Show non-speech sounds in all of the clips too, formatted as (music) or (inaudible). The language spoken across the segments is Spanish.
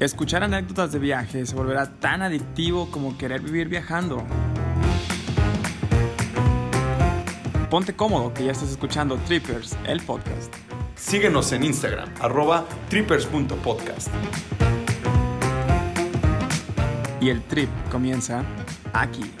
Escuchar anécdotas de viaje se volverá tan adictivo como querer vivir viajando. Ponte cómodo que ya estás escuchando Trippers, el podcast. Síguenos en Instagram, arroba trippers.podcast. Y el trip comienza aquí.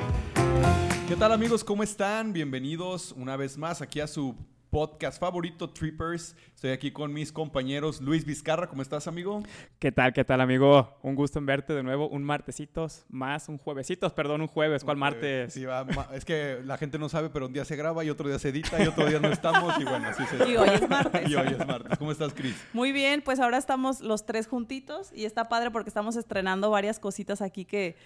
¿Qué tal amigos? ¿Cómo están? Bienvenidos una vez más aquí a su podcast favorito, Trippers. Estoy aquí con mis compañeros. Luis Vizcarra, ¿cómo estás, amigo? ¿Qué tal, qué tal, amigo? Un gusto en verte de nuevo. Un martesitos más, un juevesitos, perdón, un jueves. ¿Cuál martes? Sí, va, es que la gente no sabe, pero un día se graba y otro día se edita y otro día no estamos. Y bueno, así se. Y hoy es martes. Y hoy es martes. ¿Cómo estás, Cris? Muy bien, pues ahora estamos los tres juntitos y está padre porque estamos estrenando varias cositas aquí que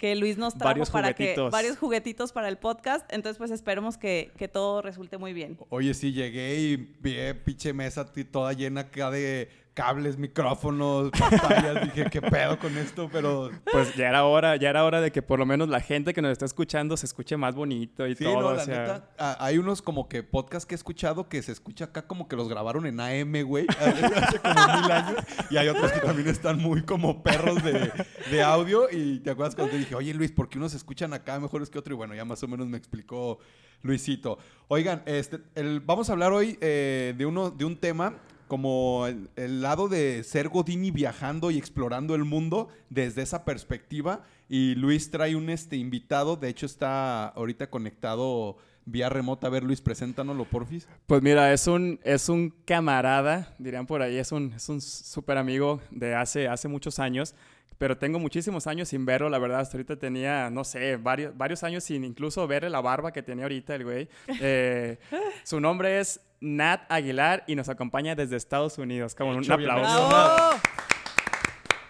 que Luis nos trajo varios para juguetitos. que varios juguetitos para el podcast. Entonces, pues esperemos que, que todo resulte muy bien. Oye, sí, llegué y vi pinche mesa toda llena acá de cables, micrófonos, (laughs) pantallas. Dije, ¿qué pedo con esto? Pero. Pues ya era hora, ya era hora de que por lo menos la gente que nos está escuchando se escuche más bonito y Sí, todo. no, o la sea, neta, hay unos como que podcasts que he escuchado que se escucha acá como que los grabaron en AM, güey, (laughs) hace como mil años. Y hay otros que también están muy como perros de, de audio. Y te acuerdas cuando te dije, oye Luis, ¿por qué unos se escuchan acá mejores que otro? Y bueno, ya más o menos me explicó Luisito. Oigan, este, el- vamos a hablar hoy eh, de, uno, de un tema como el, lado de ser Godini viajando y explorando el mundo desde esa perspectiva. Y Luis trae un este, invitado, de hecho está ahorita conectado vía remota. A ver, Luis, preséntanoslo, porfis. Pues mira, es un, es un camarada, dirían por ahí, es un, es un súper amigo de hace, hace muchos años, pero tengo muchísimos años sin verlo, la verdad, hasta ahorita tenía, no sé, varios, varios años sin incluso verle la barba que tenía ahorita el güey. Eh, (laughs) su nombre es Nat Aguilar y nos acompaña desde Estados Unidos. Como un aplauso.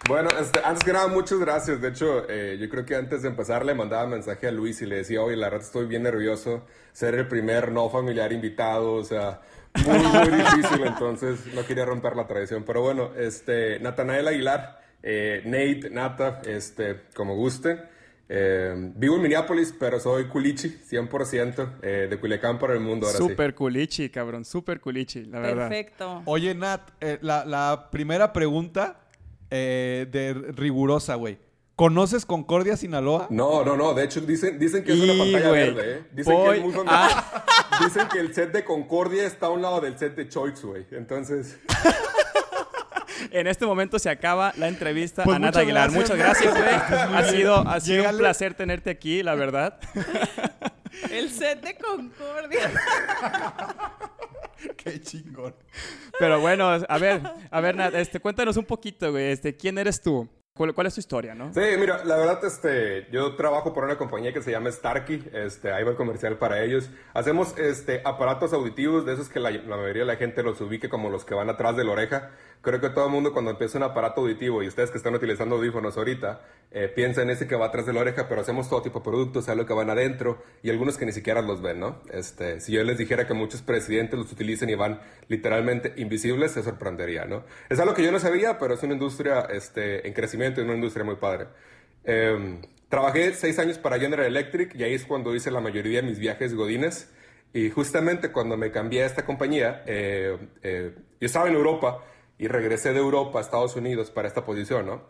Bueno, este, antes que nada, muchas gracias. De hecho, eh, yo creo que antes de empezar le mandaba mensaje a Luis y le decía, oye, la verdad estoy bien nervioso, ser el primer no familiar invitado, o sea, muy, muy (laughs) difícil, entonces no quería romper la tradición. Pero bueno, este, Natanael Aguilar, eh, Nate, Nata, este, como guste. Eh, vivo en Minneapolis, pero soy culichi, 100%, eh, de Culiacán para el mundo, ahora sí. Súper culichi, cabrón, súper culichi, la verdad. Perfecto. Oye, Nat, eh, la, la primera pregunta eh, de rigurosa, güey. ¿Conoces Concordia, Sinaloa? No, no, no. De hecho, dicen, dicen que es una Y, pantalla güey, verde, ¿eh? Dicen voy que es muy. (laughs) Dicen que el set de Concordia está a un lado del set de Choice, güey. Entonces, En este momento se acaba la entrevista Pues a Nat muchas Aguilar. gracias, Muchas gracias, güey. Muy Ha sido, ha sido un placer tenerte aquí, la verdad. (laughs) El set de Concordia. (laughs) Qué chingón. Pero bueno, a ver, a ver, Nat, este, cuéntanos un poquito, güey. Este, ¿quién eres tú? ¿Cuál, cuál es tu historia, no? sí, mira, la verdad, este, yo trabajo por una compañía que se llama Starkey. Este, ahí va el comercial para ellos. Hacemos, este, aparatos auditivos de esos que la, la mayoría de la gente los ubique como los que van atrás de la oreja. Creo que todo el mundo cuando empieza un aparato auditivo y ustedes que están utilizando audífonos ahorita, eh, piensa en ese que va atrás de la oreja, pero hacemos todo tipo de productos, lo que van adentro y algunos que ni siquiera los ven, ¿no? Este, si yo les dijera que muchos presidentes los utilizan y van literalmente invisibles, se sorprendería, ¿no? Es algo que yo no sabía, pero es una industria este, en crecimiento y una industria muy padre. Eh, trabajé seis años para General Electric y ahí es cuando hice la mayoría de mis viajes godines. Y justamente cuando me cambié a esta compañía, eh, eh, yo estaba en Europa y regresé de Europa a Estados Unidos para esta posición, ¿no?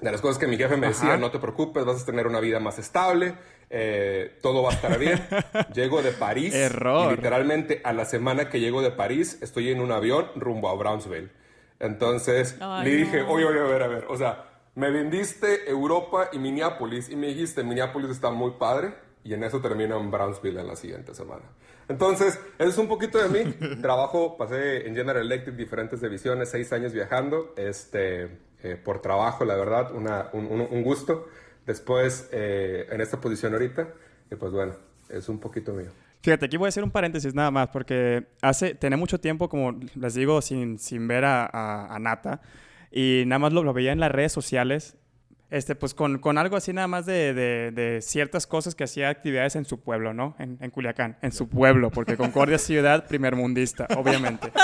De las cosas que mi jefe me decía, Ajá. no te preocupes, vas a tener una vida más estable, eh, todo va a estar bien. (laughs) llego de París Error. y literalmente a la semana que llego de París estoy en un avión rumbo a Brownsville. Entonces Ay, le dije, no. oye, oye, a ver, a ver, o sea, me vendiste Europa y Minneapolis y me dijiste, Minneapolis está muy padre y en eso termino en Brownsville en la siguiente semana. Entonces, eso es un poquito de mí. (laughs) Trabajo, pasé en General Electric diferentes divisiones, seis años viajando, este, eh, por trabajo, la verdad, una- un, un- gusto. Después, eh, en esta posición ahorita, y pues bueno, es un poquito mío. Fíjate, aquí voy a hacer un paréntesis nada más, porque hace, tenía mucho tiempo, como les digo, sin, sin ver a, a- a Nata, y nada más lo, lo veía en las redes sociales, este, pues con, con algo así nada más de, de- de ciertas cosas que hacía actividades en su pueblo, ¿no? En, en Culiacán, en su pueblo, porque Concordia es ciudad primermundista, obviamente. (laughs)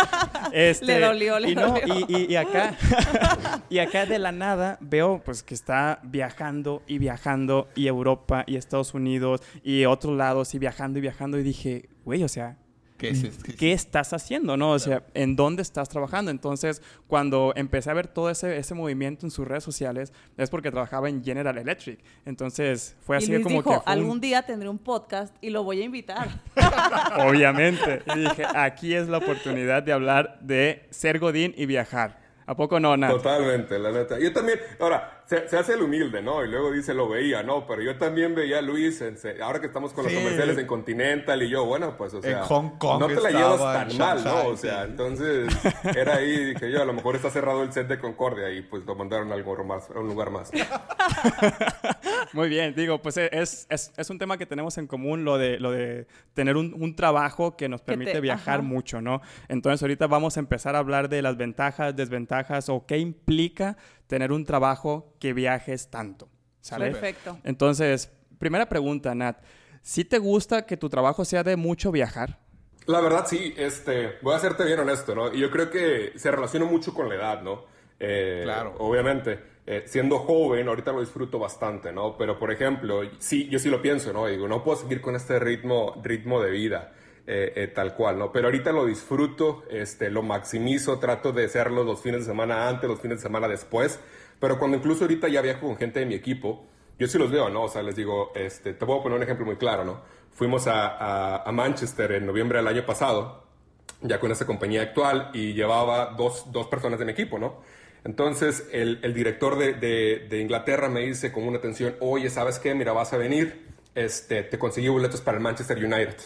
Este, Le dolió, le y no, dolió. y- y- y acá, (laughs) y acá de la nada veo pues que está viajando y viajando y Europa y Estados Unidos y otros lados y viajando y viajando y dije, güey, o sea, ¿Qué, es, qué, ¿qué estás haciendo? ¿no? O sea, ¿en dónde estás trabajando? Entonces, cuando empecé a ver todo ese, ese movimiento en sus redes sociales, es porque trabajaba en General Electric. Entonces, fue y así Luis como dijo, que... fue un- algún día tendré un podcast y lo voy a invitar. (laughs) Obviamente. Y dije, aquí es la oportunidad de hablar de ser Godín y viajar. ¿A poco no, Nat? Totalmente, la neta. Yo también, ahora, se, se hace el humilde, ¿no? Y luego dice, lo veía, ¿no? Pero yo también veía a Luis, en ahora que estamos con Sí. los comerciales en Continental y yo, bueno, pues, o sea, Hong Kong no te la llevas tan en mal, ¿no? O sea, sí. entonces, era ahí, dije yo, a lo mejor está cerrado el set de Concordia y pues lo mandaron a, algo más, a un lugar más. (laughs) Muy bien, digo, pues es, es, es un tema que tenemos en común, lo de, lo de tener un, un trabajo que nos Que te- permite viajar ajá. mucho, ¿no? Entonces ahorita vamos a empezar a hablar de las ventajas, desventajas o qué implica tener un trabajo que viajes tanto, ¿sale? Perfecto. Entonces, primera pregunta, Nat. ¿Sí te gusta que tu trabajo sea de mucho viajar? La verdad, sí, este, voy a serte bien honesto, ¿no? Y yo creo que se relaciona mucho con la edad, ¿no? Eh, Claro. Obviamente, eh, siendo joven, ahorita lo disfruto bastante, ¿no? Pero, por ejemplo, sí, yo sí lo pienso, ¿no? Digo, no puedo seguir con este ritmo, ritmo de vida. Eh, eh, tal cual, ¿no? Pero ahorita lo disfruto, este, lo maximizo, trato de hacerlo los fines de semana antes, los fines de semana después, pero cuando incluso ahorita ya viajo con gente de mi equipo, yo sí los veo, ¿no? O sea, les digo, este, te puedo poner un ejemplo muy claro, ¿no? Fuimos a, a- a Manchester en noviembre del año pasado, ya con esta compañía actual, y llevaba dos, dos personas de mi equipo, ¿no? Entonces, el, el director de, de- de Inglaterra me dice con una atención, oye, ¿sabes qué? Mira, vas a venir, este, te conseguí boletos para el Manchester United.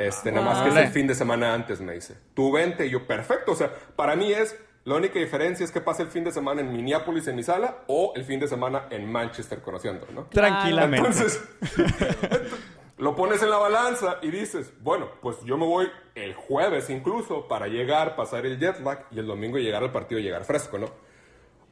Este, nada más que es el fin de semana antes, me dice. Tú vente, y yo, perfecto. O sea, para mí es, la única diferencia es que pase el fin de semana en Minneapolis, en mi sala, o el fin de semana en Manchester, conociendo, ¿no? Tranquilamente. Entonces, (laughs) lo pones en la balanza y dices, bueno, pues yo me voy el jueves incluso para llegar, pasar el jet lag y el domingo llegar al partido y llegar fresco, ¿no?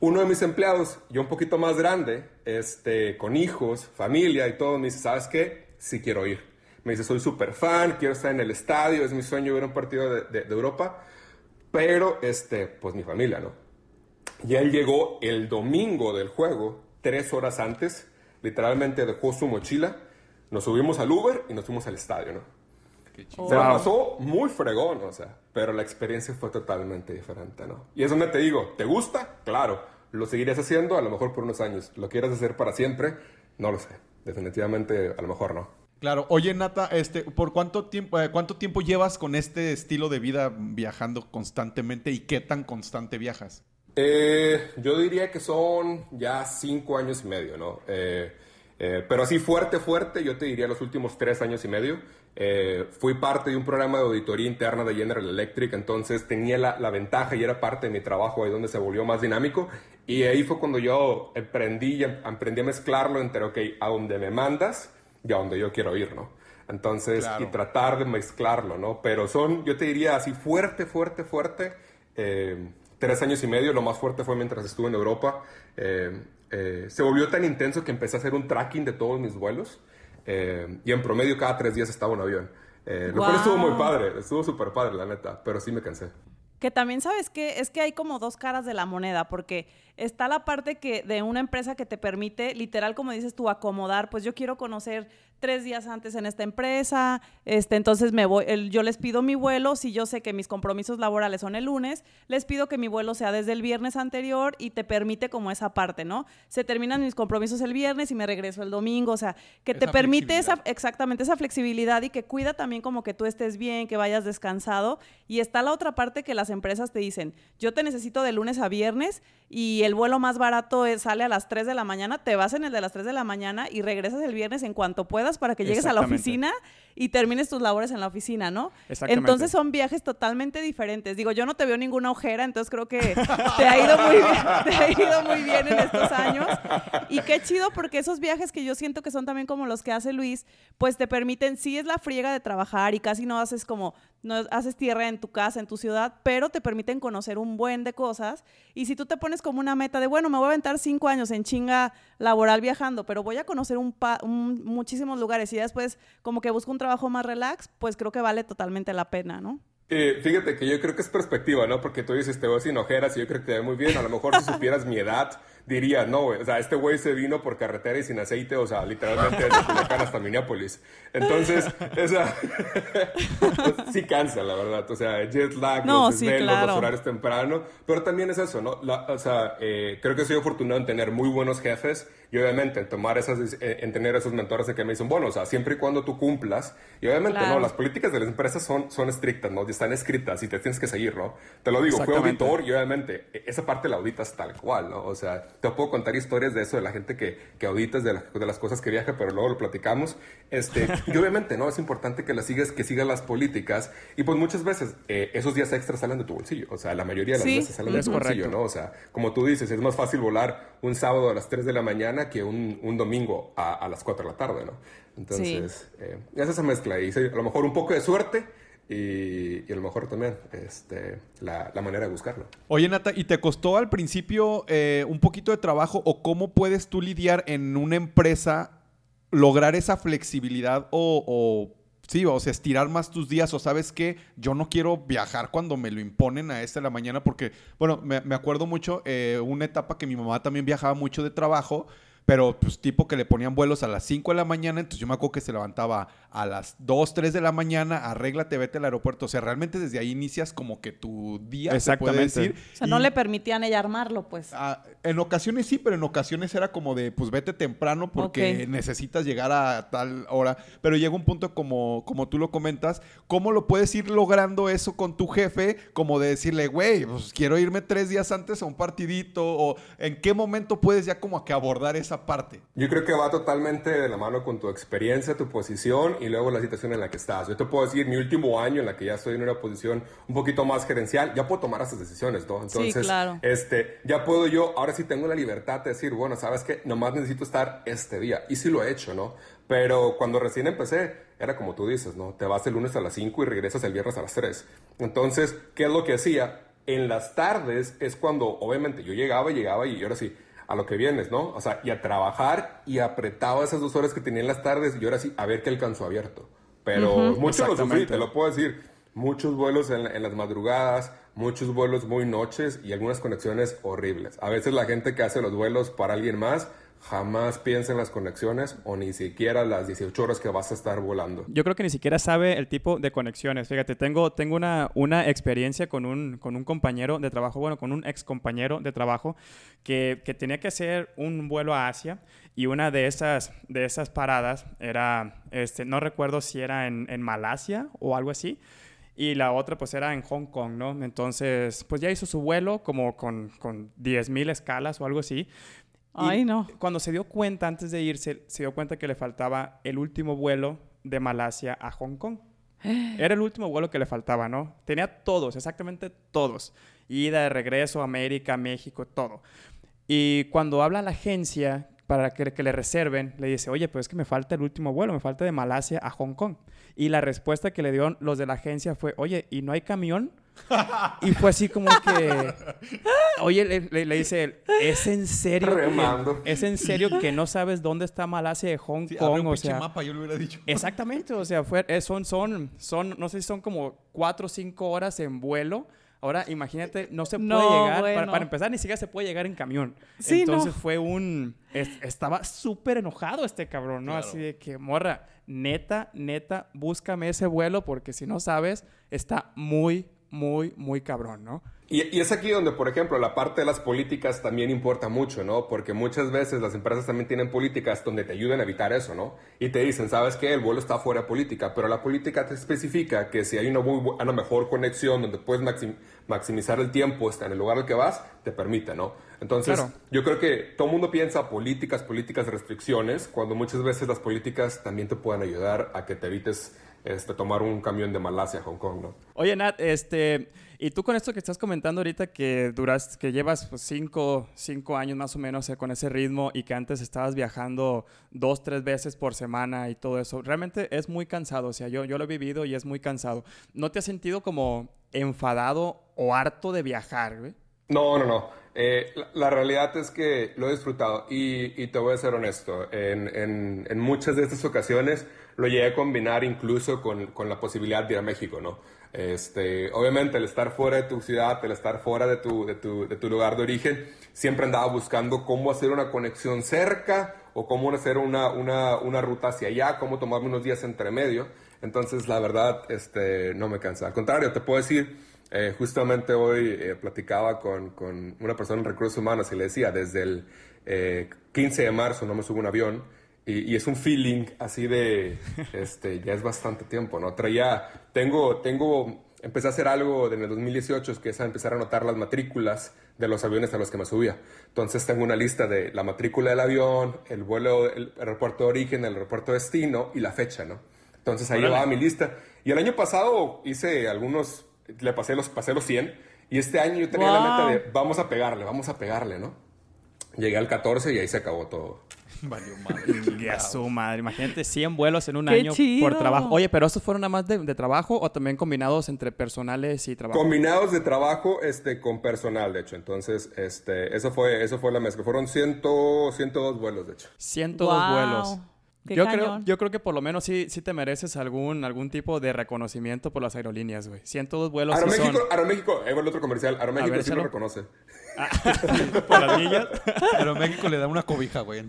Uno de mis empleados, yo un poquito más grande, este, con hijos, familia y todo, me dice, ¿sabes qué? Sí quiero ir. Me dice, soy súper fan, quiero estar en el estadio, es mi sueño ver un partido de, de- de Europa, pero, este, pues mi familia, ¿no? Y él llegó el domingo del juego, tres horas antes, literalmente dejó su mochila, nos subimos al Uber y nos fuimos al estadio, ¿no? Se la pasó muy fregón, o sea, pero la experiencia fue totalmente diferente, ¿no? Y es donde te digo, ¿te gusta? Claro, lo seguirías haciendo a lo mejor por unos años. ¿Lo quieres hacer para siempre? No lo sé. Definitivamente, a lo mejor no. Claro. Oye, Nata, este, ¿por cuánto tiempo, eh, cuánto tiempo llevas con este estilo de vida viajando constantemente y qué tan constante viajas? Eh, yo diría que son ya cinco años y medio, ¿no? Eh, pero así fuerte, fuerte, yo te diría los últimos tres años y medio. Fui parte de un programa de auditoría interna de General Electric, entonces tenía la, la ventaja y era parte de mi trabajo ahí donde se volvió más dinámico. Y ahí fue cuando yo emprendí, y em- aprendí a mezclarlo entre, ok, a donde me mandas y a donde yo quiero ir, ¿no? Entonces, Claro. y tratar de mezclarlo, ¿no? Pero son, yo te diría así fuerte, fuerte, fuerte. eh, tres años y medio, lo más fuerte fue mientras estuve en Europa. Eh, eh, se volvió tan intenso que empecé a hacer un tracking de todos mis vuelos. eh, y en promedio cada tres días estaba un avión. Eh, Lo cual estuvo muy padre, estuvo súper padre, la neta, pero sí me cansé. Que también sabes que es que hay como dos caras de la moneda, porque está la parte que de una empresa que te permite, literal, como dices tú, acomodar, pues yo quiero conocer tres días antes en esta empresa, este, entonces me voy, el- yo les pido mi vuelo, si yo sé que mis compromisos laborales son el lunes, les pido que mi vuelo sea desde el viernes anterior y te permite como esa parte, ¿no? Se terminan mis compromisos el viernes y me regreso el domingo, o sea, que te permite esa, exactamente esa flexibilidad y que cuida también como que tú estés bien, que vayas descansado. Y está la otra parte que las empresas te dicen, yo te necesito de lunes a viernes y el vuelo más barato es- sale a las 3 de la mañana, te vas en el de las 3 de la mañana y regresas el viernes en cuanto puedas para que llegues a la oficina y termines tus labores en la oficina, ¿no? Exactamente. Entonces son viajes totalmente diferentes. Digo, yo no te veo ninguna ojera, entonces creo que te ha ido muy bien, (laughs) te ha ido muy bien en estos años. Y qué chido porque esos viajes que yo siento que son también como los que hace Luis, pues te permiten, sí es la friega de trabajar y casi no haces como, no haces tierra en tu casa, en tu ciudad, pero te permiten conocer un buen de cosas. Y si tú te pones como una meta de, bueno, me voy a aventar cinco años en chinga laboral viajando, pero voy a conocer un, pa- un- muchísimos lugares y después como que busco un trabajo más relax, pues creo que vale totalmente la pena, ¿no? Eh, fíjate que yo creo que es perspectiva, ¿no? Porque tú dices, te veo sin ojeras y yo creo que te ve muy bien. A lo mejor si (laughs) supieras mi edad, diría, no, güey, o sea, este güey se vino por carretera y sin aceite, o sea, literalmente desde Culiacán hasta Minneapolis. Entonces, (laughs) esa, (laughs) sí cansa, la verdad, o sea, jet lag, No, los sí, desvelos, claro. los horarios temprano, pero también es eso, ¿no? La- o sea, eh, creo que soy afortunado en tener muy buenos jefes y obviamente en tomar esas, eh, en tener esos mentores en que me dicen, bueno, o sea, siempre y cuando tú cumplas, y obviamente, Claro. no, las políticas de las empresas son, son estrictas, ¿no? Están escritas y te tienes que seguir, ¿no? Te lo digo, fui auditor y obviamente e- esa parte la auditas tal cual, ¿no? O sea, te puedo contar historias de eso, de la gente que, que auditas, de, la- de las cosas que viaja, pero luego lo platicamos. Este, (laughs) y obviamente, ¿no? Es importante que las sigas, que sigas las políticas y pues muchas veces eh, esos días extras salen de tu bolsillo, o sea, la mayoría de las Sí. veces salen de tu bolsillo, correcto. ¿no? O sea, como tú dices, es más fácil volar un sábado a las 3 de la mañana que un, un domingo a, a las 4 de la tarde, ¿no? Entonces, eh, es esa mezcla y sí, a lo mejor un poco de suerte y, y a lo mejor también este, la, la manera de buscarlo. Oye, Nata, ¿y te costó al principio eh, un poquito de trabajo o cómo puedes tú lidiar en una empresa lograr esa flexibilidad o, o sí, o sea, estirar más tus días o sabes que yo no quiero viajar cuando me lo imponen a esta de la mañana porque, bueno, me, me acuerdo mucho eh, una etapa que mi mamá también viajaba mucho de trabajo. Pero, pues, tipo que le ponían vuelos a las 5 de la mañana, entonces yo me acuerdo que se levantaba a las 2, 3 de la mañana, arréglate, vete al aeropuerto. O sea, realmente desde ahí inicias como que tu día, se puede Exactamente. decir. O sea, no Y, le permitían ella armarlo, pues. ah, en ocasiones sí, pero en ocasiones era como de, pues vete temprano porque necesitas llegar a tal hora. Pero llega un punto como, como tú lo comentas, ¿cómo lo puedes ir logrando eso con tu jefe? Como de decirle, güey, pues quiero irme tres días antes a un partidito. O en qué momento puedes ya como que abordar esa parte. Yo creo que va totalmente de la mano con tu experiencia, tu posición y luego la situación en la que estás. Yo te puedo decir, mi último año en la que ya estoy en una posición un poquito más gerencial, ya puedo tomar esas decisiones, ¿no? Entonces, claro. este, ya puedo yo, ahora sí tengo la libertad de decir, bueno, sabes que nomás necesito estar este día. Y sí lo he hecho, ¿no? Pero cuando recién empecé, era como tú dices, ¿no? Te vas el lunes a las 5 y regresas el viernes a las 3. Entonces, ¿qué es lo que hacía? En las tardes es cuando, obviamente, yo llegaba y llegaba y ahora sí, a lo que vienes, ¿no? O sea, y a trabajar y apretaba esas dos horas que tenía en las tardes y ahora sí, a ver qué alcanzó abierto. Pero mucho lo sufrí, Exactamente. te lo puedo decir. Muchos vuelos en, en las madrugadas, muchos vuelos muy noches y algunas conexiones horribles. A veces la gente que hace los vuelos para alguien más jamás piensa en las conexiones o ni siquiera las 18 horas que vas a estar volando. Yo creo que ni siquiera sabe el tipo de conexiones. Fíjate, tengo, tengo una, una experiencia con un, con un compañero de trabajo, bueno, con un ex compañero de trabajo que, que tenía que hacer un vuelo a Asia y una de esas, de esas paradas era, este, no recuerdo si era en, en Malasia o algo así. Y la otra pues era en Hong Kong, ¿no? Entonces, pues ya hizo su vuelo como con, con 10.000 escalas o algo así. Ay, no. Cuando se dio cuenta, antes de irse, se dio cuenta que le faltaba el último vuelo de Malasia a Hong Kong. (gasps) Era el último vuelo que le faltaba, ¿no? Tenía todos, exactamente todos. Ida, de regreso, América, México, todo. Y cuando habla a la agencia para que, que le reserven, le dice, oye, pues es que me falta el último vuelo, me falta de Malasia a Hong Kong. Y la respuesta que le dieron los de la agencia fue, oye, ¿y no hay camión? Y fue así como que, oye, le, le- le dice él, ¿es en serio? que-. ¿Es en serio que no sabes dónde está Malasia de Hong Sí, Kong? un O sea, mapa, yo le hubiera dicho. Exactamente, o sea, fue, eh, son, son, son, no sé si son como cuatro o cinco horas en vuelo. Ahora, imagínate, no se puede No, llegar, para, bueno. para empezar, ni siquiera se puede llegar en camión. Sí, no. Entonces fue un, es- estaba súper enojado este cabrón, ¿no? Claro. Así de que, morra, neta, neta, búscame ese vuelo porque si no sabes, está muy, muy, muy cabrón, ¿no? Y, y es aquí donde, por ejemplo, la parte de las políticas también importa mucho, ¿no? Porque muchas veces las empresas también tienen políticas donde te ayudan a evitar eso, ¿no? Y te dicen, ¿sabes qué? El vuelo está fuera de política, pero la política te especifica que si hay una, muy una mejor conexión donde puedes maxim- maximizar el tiempo está en el lugar al que vas, te permite, ¿no? Entonces, Claro. yo creo que todo el mundo piensa políticas, políticas, restricciones, cuando muchas veces las políticas también te pueden ayudar a que te evites este, tomar un camión de Malasia a Hong Kong, ¿no? Oye, Nat, este, y tú con esto que estás comentando ahorita que duras, que llevas pues, cinco, cinco años más o menos eh, con ese ritmo y que antes estabas viajando dos, tres veces por semana y todo eso, realmente es muy cansado. O sea, yo, yo lo he vivido y es muy cansado. ¿No te has sentido como enfadado o harto de viajar, güey? No, no, no. Eh, la, la realidad es que lo he disfrutado y, y te voy a ser honesto. En, en- en muchas de estas ocasiones lo llegué a combinar incluso con, con la posibilidad de ir a México, ¿no? Este, obviamente, el estar fuera de tu ciudad, el estar fuera de tu, de tu, de tu lugar de origen, siempre andaba buscando cómo hacer una conexión cerca o cómo hacer una, una, una ruta hacia allá, cómo tomarme unos días entre medio. Entonces, la verdad, este, no me cansa. Al contrario, te puedo decir, eh, justamente hoy eh, platicaba con, con, una persona en recursos humanos y le decía, desde el eh, 15 de marzo no me subo un avión y, y, es un feeling así de, este, ya es bastante tiempo, ¿no? Traía, tengo, tengo, empecé a hacer algo en el 2018, que es a empezar a anotar las matrículas de los aviones a los que me subía. Entonces tengo una lista de la matrícula del avión, el vuelo, el aeropuerto de origen, el aeropuerto de destino y la fecha, ¿no? Entonces ahí llevaba mi lista. Y el año pasado hice algunos, le pasé los, pasé los 100. Y este año yo tenía wow. la meta de vamos a pegarle, vamos a pegarle, ¿no? Llegué al 14 y ahí se acabó todo. (laughs) Valió madre. a su madre. Imagínate 100 vuelos en un Qué año chido. por trabajo. Oye, pero estos fueron nada más de, de, trabajo o también combinados entre personales y trabajo? Combinados de trabajo este, con personal, de hecho. Entonces, este, eso, fue, eso fue la mezcla. Fueron 100, 102 vuelos, de hecho. 102 wow. vuelos. Yo creo, yo creo que por lo menos sí, sí te mereces algún, algún tipo de reconocimiento por las aerolíneas, güey. 102 vuelos Aeroméxico, son... Aeroméxico, eh, el otro comercial. Aeroméxico ver, sí lo reconoce. Ah, (laughs) ¿Por las millas? Aeroméxico le da una cobija, güey.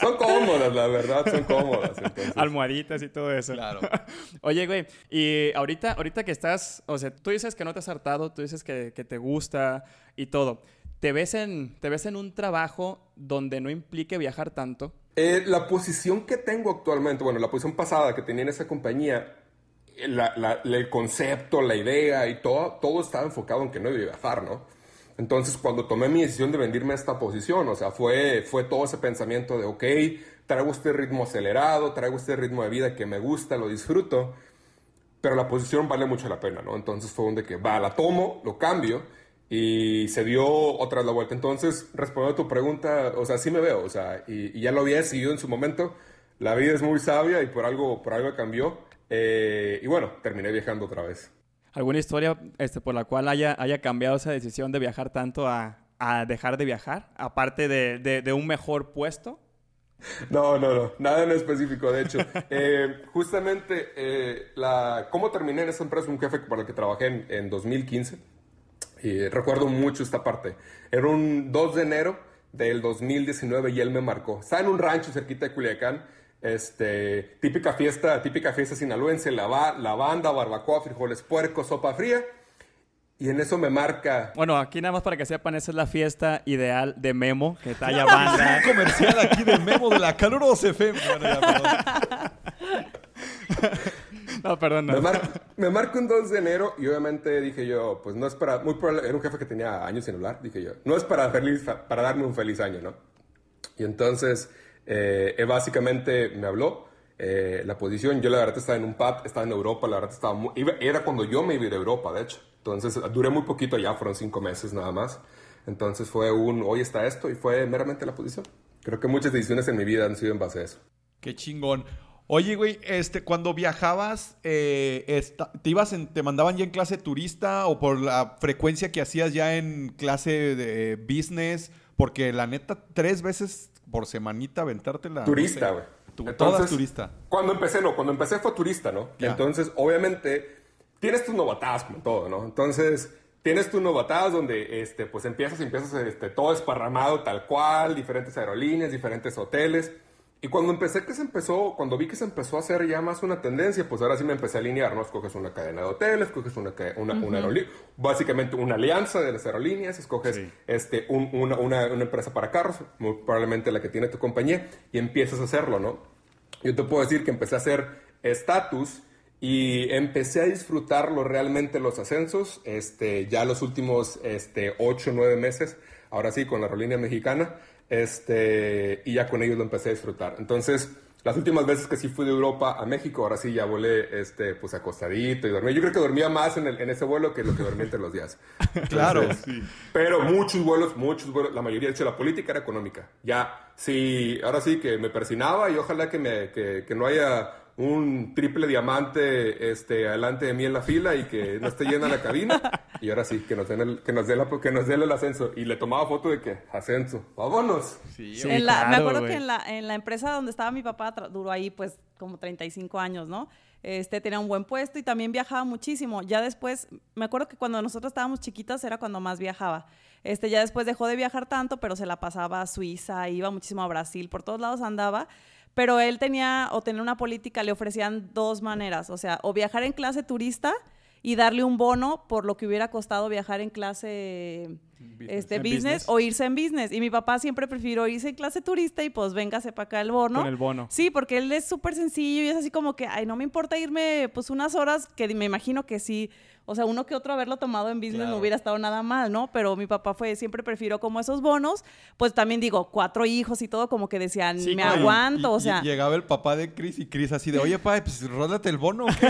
son cómodas, la verdad, son cómodas. Entonces. Almohaditas y todo eso. Claro. (laughs) Oye, güey, y ahorita, ahorita que estás, o sea, tú dices que no te has hartado, tú dices que, que te gusta y todo. ¿Te ves, en, ¿Te ves en un trabajo donde no implique viajar tanto? Eh, la posición que tengo actualmente, bueno, la posición pasada que tenía en esa compañía, la, la, el concepto, la idea y todo, todo estaba enfocado en que no iba a viajar, ¿no? Entonces, cuando tomé mi decisión de venirme a esta posición, o sea, fue, fue todo ese pensamiento de, ok, traigo este ritmo acelerado, traigo este ritmo de vida que me gusta, lo disfruto, pero la posición vale mucho la pena, ¿no? Entonces fue donde que, va, la tomo, lo cambio y se dio otra la vuelta. Entonces, respondiendo a tu pregunta, o sea, sí me veo, o sea, y, y, ya lo había decidido en su momento. La vida es muy sabia y por algo, por algo cambió. Eh, y bueno, terminé viajando otra vez. ¿Alguna historia este, por la cual haya, haya cambiado esa decisión de viajar tanto a, a dejar de viajar? Aparte de, de, de, un mejor puesto. No, no, no, nada en específico. De hecho, (laughs) eh, justamente, eh, la, ¿cómo terminé en esa empresa? Un jefe para el que trabajé en, en 2015 y recuerdo mucho esta parte. Era un 2 de enero del 2019 y él me marcó. Estaba en un rancho cerquita de Culiacán. Este, típica fiesta, típica fiesta sinaloense, la, ba la banda, barbacoa, frijoles puercos, sopa fría. Y en eso me marca. Bueno, aquí nada más para que sepan, esa es la fiesta ideal de Memo, que talla (laughs) banda. un comercial aquí de Memo de la calurosa FM. (laughs) Bueno, ya, (laughs) (laughs) No, perdón. No. Me, mar me marco un 2 de enero y obviamente dije yo, pues no es para, muy probable, era un jefe que tenía años sin hablar, dije yo, no es para, feliz, para darme un feliz año, ¿no? Y entonces, eh, básicamente me habló, eh, la posición, yo la verdad estaba en un pub, estaba en Europa, la verdad estaba muy, iba, era cuando yo me iba de Europa, de hecho. Entonces, duré muy poquito allá, fueron cinco meses nada más. Entonces fue un, hoy está esto y fue meramente la posición. Creo que muchas decisiones en mi vida han sido en base a eso. Qué chingón. Oye, güey, este, cuando viajabas, eh, esta, ¿te ibas en, te mandaban ya en clase turista o por la frecuencia que hacías ya en clase de business? Porque la neta, tres veces por semanita aventártela. Turista, güey. No sé, todas turista. Cuando empecé, no, cuando empecé fue turista, ¿no? Entonces, obviamente, tienes tus novatadas como todo, ¿no? Entonces, tienes tus novatadas donde, este, pues empiezas, empiezas, este, todo esparramado tal cual, diferentes aerolíneas, diferentes hoteles. Y cuando empecé que se empezó, cuando vi que se empezó a hacer ya más una tendencia, pues ahora sí me empecé a alinear, ¿no? Escoges una cadena de hoteles, escoges una, una, uh -huh. una aerolínea, básicamente una alianza de las aerolíneas, escoges sí. este, un, una, una, una, empresa para carros, muy probablemente la que tiene tu compañía, y empiezas a hacerlo, ¿no? Yo te puedo decir que empecé a hacer estatus y empecé a disfrutarlo realmente los ascensos, este, ya los últimos este, 8 o 9 meses, ahora sí, con la aerolínea mexicana, este, y ya con ellos lo empecé a disfrutar. Entonces, las últimas veces que sí fui de Europa a México, ahora sí ya volé este, pues acostadito y dormí. Yo creo que dormía más en, el, en ese vuelo que lo que dormí entre los días. (laughs) Entonces, claro, sí. Pero muchos vuelos, muchos vuelos, la mayoría, de hecho, la política era económica. Ya, sí, ahora sí que me persinaba y ojalá que, me, que, que no haya un triple diamante este, adelante de mí en la fila y que no esté llena la cabina. Y ahora sí, que nos den el, que nos dé la, que nos dé el ascenso. Y le tomaba foto de que, ascenso, vámonos. Sí, sí la, claro, me acuerdo wey. que en la, en la empresa donde estaba mi papá, duró ahí pues como 35 años, ¿no? este, tenía un buen puesto y también viajaba muchísimo. Ya después, me acuerdo que cuando nosotros estábamos chiquitas era cuando más viajaba. Este, ya después dejó de viajar tanto, pero se la pasaba a Suiza, iba muchísimo a Brasil, por todos lados andaba. Pero él tenía, o tenía una política, le ofrecían dos maneras, o sea, o viajar en clase turista y darle un bono por lo que hubiera costado viajar en clase este, En business, business. o irse en business. Y mi papá siempre prefirió irse en clase turista y pues véngase para acá el bono. Con el bono. Sí, porque él es súper sencillo y es así como que, ay, no me importa irme pues unas horas que me imagino que sí. O sea, uno que otro haberlo tomado en business no Claro. hubiera estado nada mal, ¿no? Pero mi papá fue, siempre prefirió como esos bonos. Pues también digo, cuatro hijos y todo, como que decían, Sí, me claro. aguanto, Y- o y sea. llegaba el papá de Chris y Chris así de, oye, (laughs) pa, pues rólate el bono. ¿o (laughs) qué?"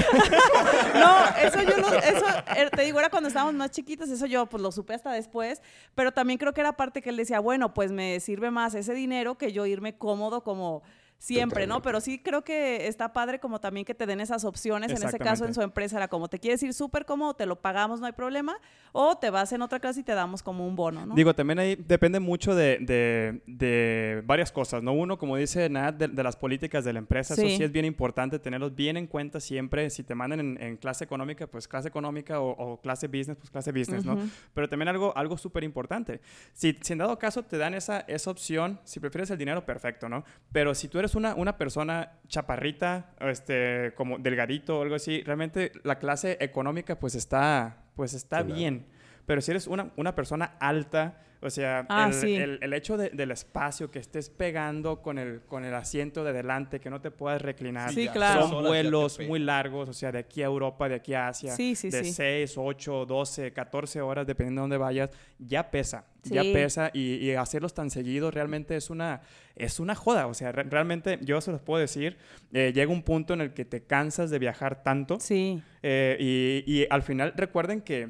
No, eso yo lo, eso, eh, te digo, era cuando estábamos más chiquitos, eso yo pues lo supe hasta después, pero también creo que era parte que él decía, bueno, pues me sirve más ese dinero que yo irme cómodo como siempre, ¿no? Pero sí creo que está padre como también que te den esas opciones, en ese caso en su empresa era como, te quieres ir súper cómodo, te lo pagamos, no hay problema, o te vas en otra clase y te damos como un bono, ¿no? Digo, también ahí depende mucho de, de- de varias cosas, ¿no? Uno, como dice Nat, de, de las políticas de la empresa, Sí. eso sí es bien importante tenerlos bien en cuenta siempre. Si te mandan en, en clase económica, pues clase económica o, o clase business, pues clase business, ¿no? Ujú. Pero también algo, algo súper importante. Si, si en dado caso te dan esa, esa opción, si prefieres el dinero, perfecto, ¿no? Pero si tú eres una, una persona chaparrita, este, como delgadito o algo así, realmente la clase económica pues está, pues está Claro. bien. Pero si eres una, una persona alta, o sea, Ah, el, sí. el- el hecho de- del espacio, que estés pegando con el, con el asiento de delante, que no te puedas reclinar. Sí, claro. Son vuelos muy largos, o sea, de aquí a Europa, de aquí a Asia, Sí, sí, de sí. 6, 8, 12, 14 horas, dependiendo de dónde vayas, ya pesa, ya pesa y, y hacerlos tan seguidos realmente es una, es una joda, o sea, re- realmente yo se los puedo decir, eh, llega un punto en el que te cansas de viajar tanto Sí, eh, y, y al final recuerden que,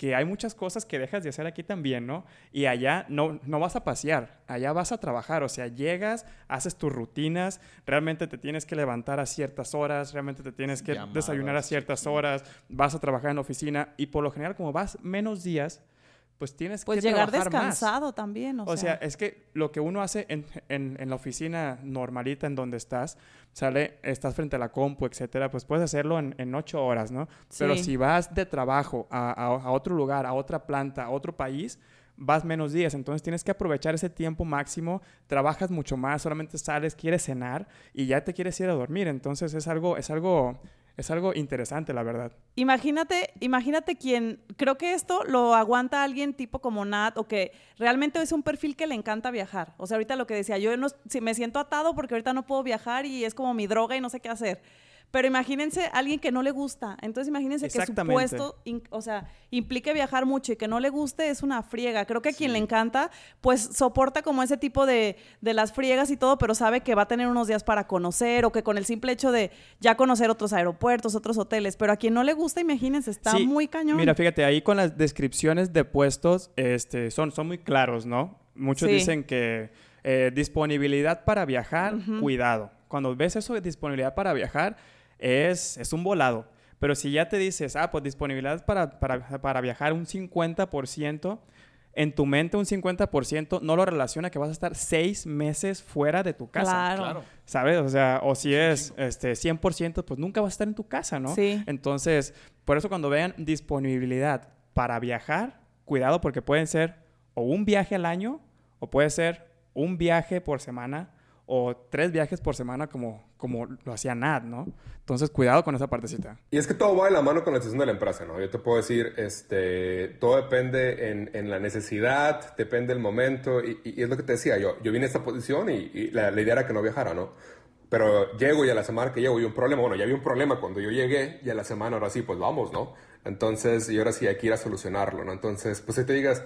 que hay muchas cosas que dejas de hacer aquí también, ¿no? Y allá no, no vas a pasear, allá vas a trabajar, o sea, llegas, haces tus rutinas, realmente te tienes que levantar a ciertas horas, realmente te tienes que Llamadas, desayunar a ciertas horas, vas a trabajar en la oficina y por lo general como vas menos días, pues tienes pues que llegar trabajar más. descansado también, o, O sea, es que lo que uno hace en, en- en la oficina normalita en donde estás, sale, estás frente a la compu, etcétera, pues puedes hacerlo en, en ocho horas, ¿no? Pero si vas de trabajo a, a- a otro lugar, a otra planta, a otro país, vas menos días. Entonces tienes que aprovechar ese tiempo máximo, trabajas mucho más, solamente sales, quieres cenar y ya te quieres ir a dormir. Entonces es algo, es algo, es algo interesante, la verdad. Imagínate, imagínate quien, creo que esto lo aguanta alguien tipo como Nat o que realmente es un perfil que le encanta viajar. O sea, ahorita lo que decía, yo no, si me siento atado porque ahorita no puedo viajar y es como mi droga y no sé qué hacer. Pero imagínense alguien que no le gusta. Entonces imagínense que su puesto, in- o sea, implique viajar mucho y que no le guste es una friega. Creo que a quien le encanta, pues soporta como ese tipo de, de las friegas y todo, pero sabe que va a tener unos días para conocer o que con el simple hecho de ya conocer otros aeropuertos, otros hoteles. Pero a quien no le gusta, imagínense, está Sí, muy cañón. Mira, fíjate, ahí con las descripciones de puestos este, son, son muy claros, ¿no? Muchos Sí. dicen que eh, disponibilidad para viajar, cuidado. Cuando ves eso de disponibilidad para viajar, es, es un volado. Pero si ya te dices, ah, pues disponibilidad para, para, para viajar un 50%, en tu mente un 50% no lo relaciona que vas a estar seis meses fuera de tu casa. Claro. Claro. ¿Sabes? O sea, o si es este, 100%, pues nunca vas a estar en tu casa, ¿no? Sí. Entonces, por eso cuando vean disponibilidad para viajar, cuidado porque pueden ser o un viaje al año o puede ser un viaje por semana o tres viajes por semana como, como lo hacía Nat, ¿no? Entonces, cuidado con esa partecita. Y es que todo va de la mano con la decisión de la empresa, ¿no? Yo te puedo decir, este, todo depende en, en la necesidad, depende del momento, y, y es lo que te decía, yo, yo vine a esta posición y, y la, la idea era que no viajara, ¿no? Pero llego y a la semana que llego hay un problema, bueno, ya había un problema cuando yo llegué y a la semana ahora sí, pues vamos, ¿no? Entonces, y ahora sí hay que ir a solucionarlo, ¿no? Entonces, pues si te digas,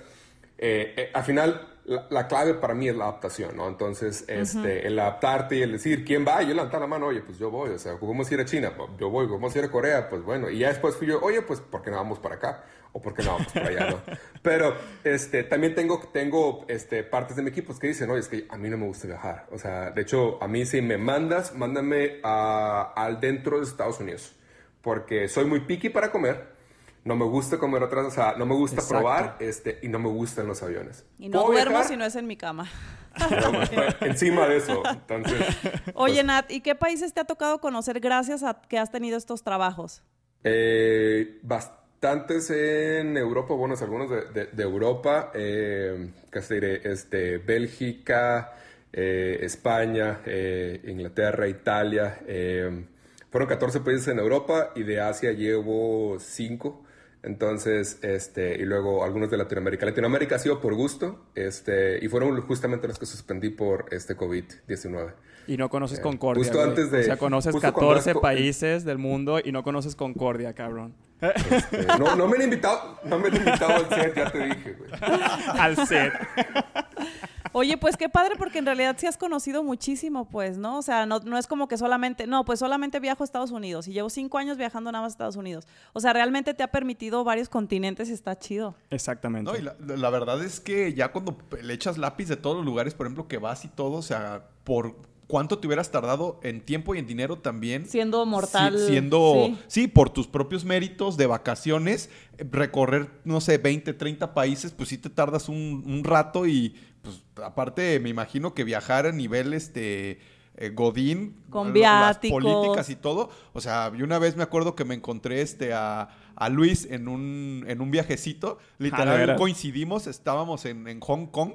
eh, eh, al final, la, la clave para mí es la adaptación, ¿no? Entonces, este, el adaptarte y el decir, ¿quién va? Yo levantar la mano, oye, pues yo voy, o sea, ¿cómo ir a China? Pues, Yo voy, ¿cómo ir a Corea? Pues bueno, y ya después fui yo, oye, pues, ¿por qué no vamos para acá? ¿O por qué no vamos para allá, no? (laughs) Pero, este, también tengo, tengo, este, partes de mi equipo que dicen, oye, es que a mí no me gusta viajar. O sea, de hecho, a mí si me mandas, mándame a- al dentro de Estados Unidos. Porque soy muy picky para comer no me gusta comer atrás, o sea, no me gusta Exacto. probar, este, y no me gustan los aviones. Y no duermo viajar, si no es en mi cama. (laughs) pues, encima de eso, entonces... (laughs) Oye, pues, Nat, ¿y qué países te ha tocado conocer gracias a que has tenido estos trabajos? Eh, bastantes en Europa, buenos algunos de, de- de Europa, eh, ¿qué diré? Este, Bélgica, eh, España, eh, Inglaterra, Italia. eh, fueron 14 países en Europa y de Asia llevo 5. Entonces, este, y luego algunos de Latinoamérica. Latinoamérica ha sido por gusto, este, y fueron justamente los que suspendí por este COVID-19. Y no conoces Concordia. justo güey. antes de- O sea, conoces justo cuando 14 esto- países del mundo y no conoces Concordia, cabrón. Este, no, no me han invitado, no me han invitado al set, ya te dije, güey. (laughs) Al set. Oye, pues qué padre, porque en realidad sí has conocido muchísimo, pues, ¿no? O sea, no, no es como que solamente, no, pues solamente viajo a Estados Unidos y llevo cinco años viajando nada más a Estados Unidos. O sea, realmente te ha permitido varios continentes y está chido. Exactamente. No, y la, la verdad es que ya cuando le echas lápiz de todos los lugares, por ejemplo, que vas y todo, o sea, por cuánto te hubieras tardado en tiempo y en dinero también. Siendo mortal. Si- siendo, sí. sí. por tus propios méritos de vacaciones, recorrer, no sé, 20, 30 países, pues sí te tardas un, un rato y, pues, aparte, me imagino que viajar a nivel, este, eh, Godín, Con viáticos. las políticas y todo, o sea, y una vez me acuerdo que me encontré, este, a, a Luis en un, en un viajecito, Ah, ¿de literal coincidimos, estábamos en, en Hong Kong,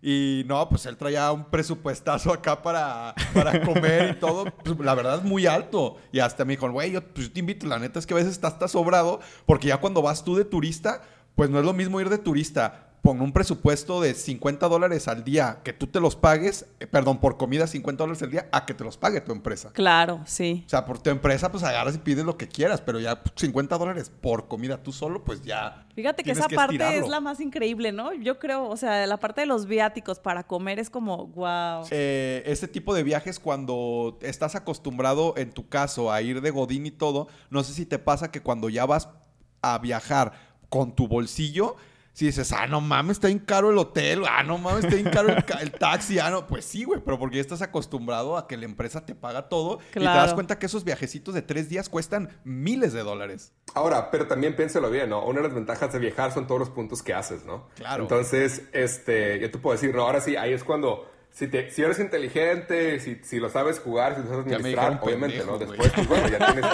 y no, pues él traía un presupuestazo acá para, para comer y todo. (laughs) Pues, la verdad muy alto. Y hasta me dijo, güey, yo, pues, yo te invito. La neta es que a veces estás, estás sobrado. Porque ya cuando vas tú de turista, pues no es lo mismo ir de turista con un presupuesto de 50 dólares al día, que tú te los pagues, eh, perdón, por comida 50 dólares al día, a que te los pague tu empresa. Claro, sí. O sea, por tu empresa, pues agarras y pides lo que quieras, pero ya pues, 50 dólares por comida tú solo, pues ya. Fíjate que esa parte estirarlo. es la más increíble, ¿no? Yo creo, o sea, la parte de los viáticos para comer es como, wow. eh, este tipo de viajes cuando estás acostumbrado, en tu caso, a ir de Godín y todo, no sé si te pasa que cuando ya vas a viajar con tu bolsillo, si dices, ah, no mames, está bien caro el hotel, ah, no mames, está bien caro el, taxi, ah, no, pues sí, güey, pero porque ya estás acostumbrado a que la empresa te paga todo y te das cuenta que esos viajecitos de tres días cuestan miles de dólares. Ahora, pero también piénselo bien, ¿no? Una de las ventajas de viajar son todos los puntos que haces, ¿no? Claro. Entonces, este, yo te puedo decir, no, ahora sí, ahí es cuando, si, te, si eres inteligente, si, si lo sabes jugar, si lo sabes administrar, obviamente, pendejo, ¿no? Después, pues bueno, ya tienes...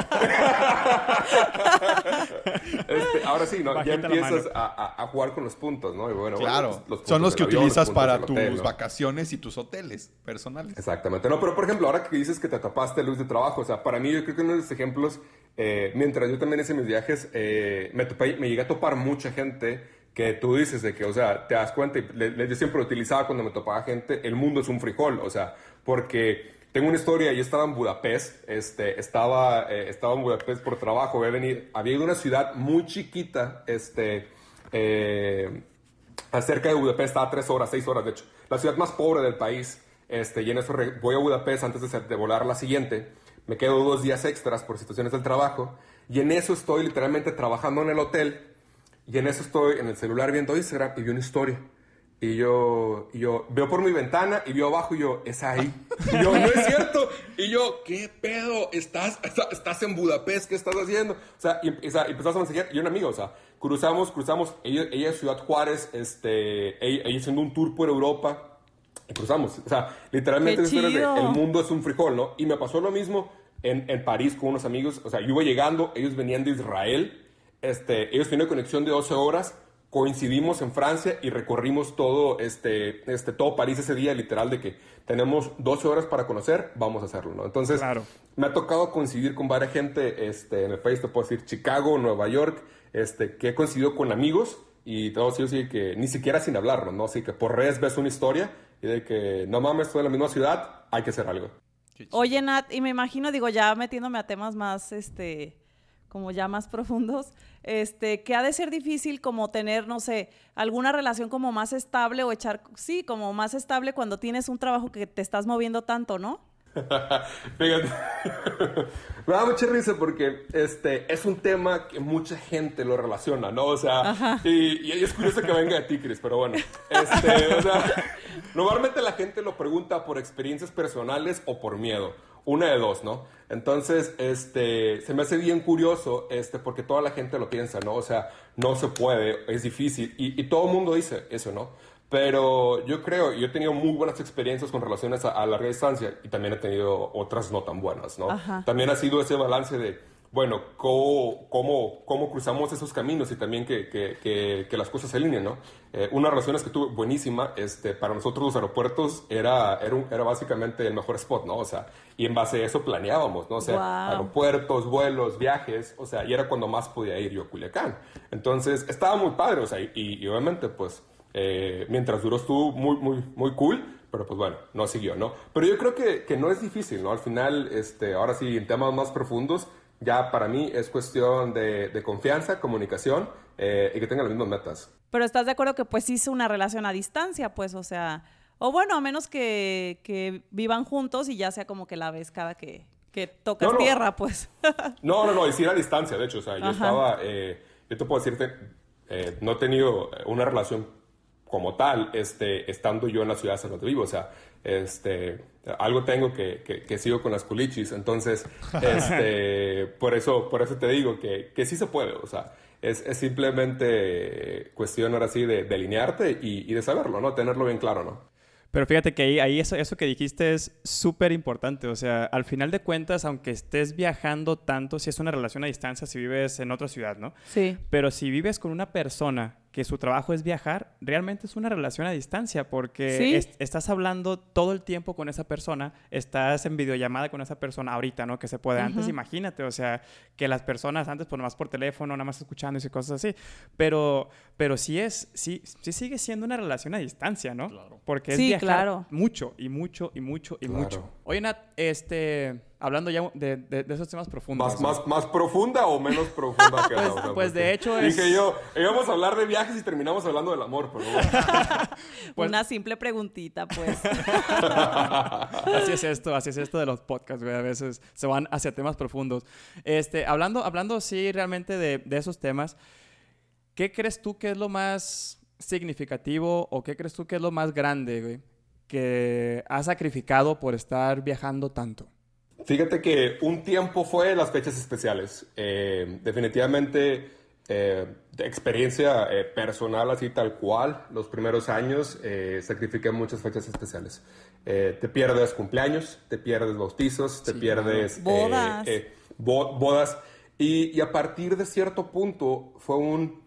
Este, ahora sí, ¿no? Ya Bajita empiezas a, a- a jugar con los puntos, ¿no? Y bueno, Claro, bueno, pues, puntos son los que avión, utilizas para tus vacaciones y tus hoteles personales. Exactamente. No, pero por ejemplo, ahora que dices que te tapaste luz de trabajo, o sea, para mí yo creo que uno de los ejemplos, eh, mientras yo también hice mis viajes, eh, me, topé- me llegué a topar mucha gente que tú dices de que, o sea, te das cuenta, y le- le- yo siempre utilizaba cuando me topaba gente, el mundo es un frijol, o sea, porque tengo una historia, yo estaba en Budapest, este, estaba, eh, estaba en Budapest por trabajo, había, venido, había ido a una ciudad muy chiquita, este, eh, cerca de Budapest, estaba tres horas, seis horas de hecho. La ciudad más pobre del país. Este, y en eso voy a Budapest antes de, de volar la siguiente. Me quedo dos días extras por situaciones del trabajo. Y en eso estoy literalmente trabajando en el hotel. Y en eso estoy en el celular viendo Instagram y vi una historia. Y yo, y yo veo por mi ventana y veo abajo y yo, es ahí. Y yo, no es cierto. Y yo, ¿qué pedo? ¿Estás, está- estás en Budapest? ¿Qué estás haciendo? O sea, y, sea, empezamos a mensajear. Y un amigo, o sea, cruzamos, cruzamos. Ella, ella es Ciudad Juárez, este, ella, ella haciendo un tour por Europa. Y cruzamos. O sea, literalmente ¡Qué esas historias de el mundo es un frijol, ¿no? Y me pasó lo mismo en, en París con unos amigos. O sea, yo iba llegando, ellos venían de Israel. Este, ellos tenían una conexión de 12 horas. Coincidimos en Francia y recorrimos todo, este, este, todo París ese día, literal, de que tenemos 12 horas para conocer, vamos a hacerlo, ¿no? Entonces, Claro. me ha tocado coincidir con varias gente este, en el país, te puedo decir Chicago, Nueva York, este, que he coincidido con amigos y todos ellos sí que ni siquiera sin hablarlo, ¿no? Así que por redes ves una historia y de que no mames, estoy en la misma ciudad, hay que hacer algo. Oye, Nat, y me imagino, digo, ya metiéndome a temas más, este, como ya más profundos, este, que ha de ser difícil como tener, no sé, alguna relación como más estable o echar, sí, como más estable cuando tienes un trabajo que te estás moviendo tanto, ¿no? (laughs) Fíjate. (laughs) Me da mucha risa porque este es un tema que mucha gente lo relaciona, ¿no? O sea, y, y es curioso que venga de ti, Chris, pero bueno. Este, o sea, (laughs) normalmente la gente lo pregunta por experiencias personales o por miedo. Una de dos, ¿no? Entonces, este, se me hace bien curioso, este, porque toda la gente lo piensa, ¿no? O sea, no se puede, es difícil, y, y todo el mundo dice eso, ¿no? Pero yo creo, yo he tenido muy buenas experiencias con relaciones a, a larga distancia y también he tenido otras no tan buenas, ¿no? Ajá. También ha sido ese balance de, bueno, cómo, cómo, cómo cruzamos esos caminos y también que, que, que, que las cosas se alineen, ¿no? Eh, una relación que tuve buenísima, este, para nosotros los aeropuertos era, era, un- era básicamente el mejor spot, ¿no? O sea, y en base a eso planeábamos, ¿no? O sea, Wow. aeropuertos, vuelos, viajes, o sea, y era cuando más podía ir yo a Culiacán. Entonces, estaba muy padre, o sea, y, y obviamente, pues, eh, mientras duró estuvo muy, muy, muy cool, pero pues bueno, no siguió, ¿no? Pero yo creo que, que no es difícil, ¿no? Al final, este, ahora sí, en temas más profundos, ya para mí es cuestión de, de confianza, comunicación eh, y que tengan las mismas metas. Pero estás de acuerdo que pues es una relación a distancia, pues, o sea, o bueno, a menos que, que vivan juntos y ya sea como que la ves cada que, que tocas No, no. tierra, pues. (laughs) No, no, no, y sí era a distancia, de hecho, o sea, yo Ajá. estaba, eh, yo te puedo decirte, eh, no he tenido una relación como tal, este, estando yo en la ciudad de donde vivo, o sea, este, algo tengo que, que, que sigo con las culichis, entonces, (laughs) este, por eso, por eso te digo que, que sí se puede, o sea, es, es simplemente cuestión ahora sí de, de alinearte y, y de saberlo, ¿no? Tenerlo bien claro, ¿no? Pero fíjate que ahí, ahí eso, eso que dijiste es súper importante. O sea, al final de cuentas, aunque estés viajando tanto, si es una relación a distancia, si vives en otra ciudad, ¿no? Sí. Pero si vives con una persona que su trabajo es viajar, realmente es una relación a distancia porque Sí. es- estás hablando todo el tiempo con esa persona, estás en videollamada con esa persona ahorita, ¿no? Que se puede. Antes, imagínate, o sea, que las personas antes, pues nomás por teléfono, nada más escuchando y cosas así. Pero, pero sí es, sí, sí sigue siendo una relación a distancia, ¿no? Claro. Porque es Sí, viajar claro. mucho y mucho y mucho y Claro. mucho. Oye, Nat, este, hablando ya de, de- de esos temas profundos. ¿Más, más, ¿Más profunda o menos profunda que (laughs) Pues- la otra? pues, de hecho es- Dije yo, íbamos a hablar de viajes y terminamos hablando del amor, pero bueno. (laughs) Pues- Una simple preguntita, pues. (laughs) Así es esto, así es esto de los podcasts, güey. A veces se van hacia temas profundos. Este, hablando, hablando sí realmente de, de esos temas, ¿qué crees tú que es lo más significativo o qué crees tú que es lo más grande, güey, que has sacrificado por estar viajando tanto? Fíjate que un tiempo fue las fechas especiales. Eh, definitivamente, eh, de experiencia eh, personal, así tal cual, los primeros años sacrifiqué muchas fechas especiales. Te pierdes cumpleaños, te pierdes bautizos, te Sí, pierdes. Bodas. bo- bodas. Y, y a partir de cierto punto fue un,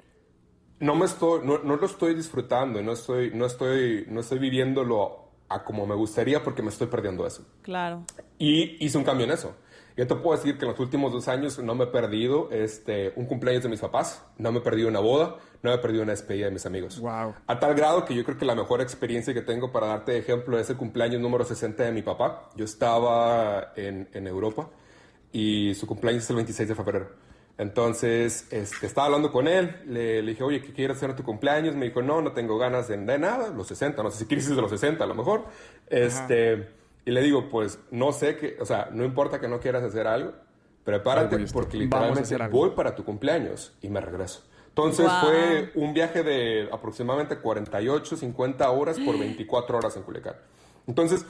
no me estoy, no, no lo estoy disfrutando, no estoy, no estoy, no estoy viviéndolo a como me gustaría porque me estoy perdiendo eso. Claro. Y hice un cambio en eso. Yo te puedo decir que en los últimos dos años no me he perdido este, un cumpleaños de mis papás, no me he perdido una boda, no me he perdido una despedida de mis amigos. Wow. A tal grado que yo creo que la mejor experiencia que tengo para darte de ejemplo es el cumpleaños número 60 de mi papá. Yo estaba en, en Europa y su cumpleaños es el 26 de febrero. Entonces, este, estaba hablando con él, le, le dije, oye, ¿qué quieres hacer en tu cumpleaños? Me dijo, no, no tengo ganas de, de nada, los 60, no sé si quieres de los 60 a lo mejor. Este, y le digo, pues, no sé qué, o sea, no importa que no quieras hacer algo, prepárate Algo, porque literalmente voy para tu cumpleaños y me regreso. Entonces Wow. fue un viaje de aproximadamente 48, 50 horas por (gasps) 24 horas en Culiacán. Entonces,